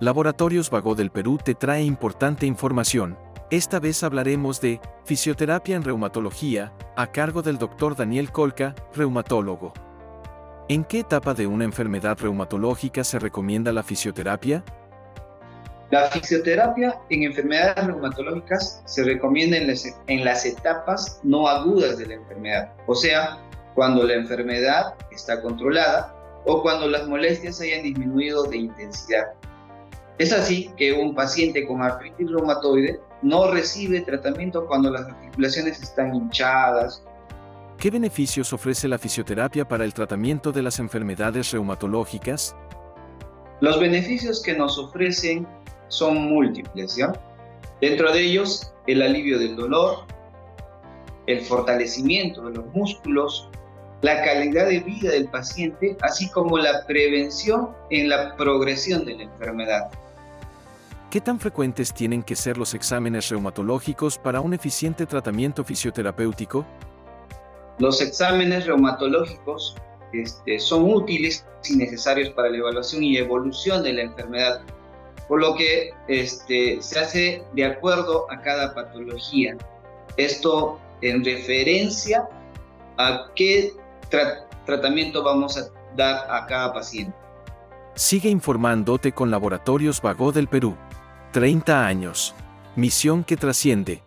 Laboratorios Vago del Perú te trae importante información. Esta vez hablaremos de fisioterapia en reumatología, a cargo del Dr. Daniel Colca, reumatólogo. ¿En qué etapa de una enfermedad reumatológica se recomienda la fisioterapia? La fisioterapia en enfermedades reumatológicas se recomienda en las, en las, etapas no agudas de la enfermedad, o sea, cuando la enfermedad está controlada o cuando las molestias hayan disminuido de intensidad. Es así que un paciente con artritis reumatoide no recibe tratamiento cuando las articulaciones están hinchadas. ¿Qué beneficios ofrece la fisioterapia para el tratamiento de las enfermedades reumatológicas? Los beneficios que nos ofrecen son múltiples, ¿ya? Dentro de ellos, el alivio del dolor, el fortalecimiento de los músculos, la calidad de vida del paciente, así como la prevención en la progresión de la enfermedad. ¿Qué tan frecuentes tienen que ser los exámenes reumatológicos para un eficiente tratamiento fisioterapéutico? Los exámenes reumatológicos este, son útiles y necesarios para la evaluación y evolución de la enfermedad, por lo que este, se hace de acuerdo a cada patología. Esto en referencia a qué tratamiento vamos a dar a cada paciente. Sigue informándote con Laboratorios Vago del Perú. 30 años. Misión que trasciende.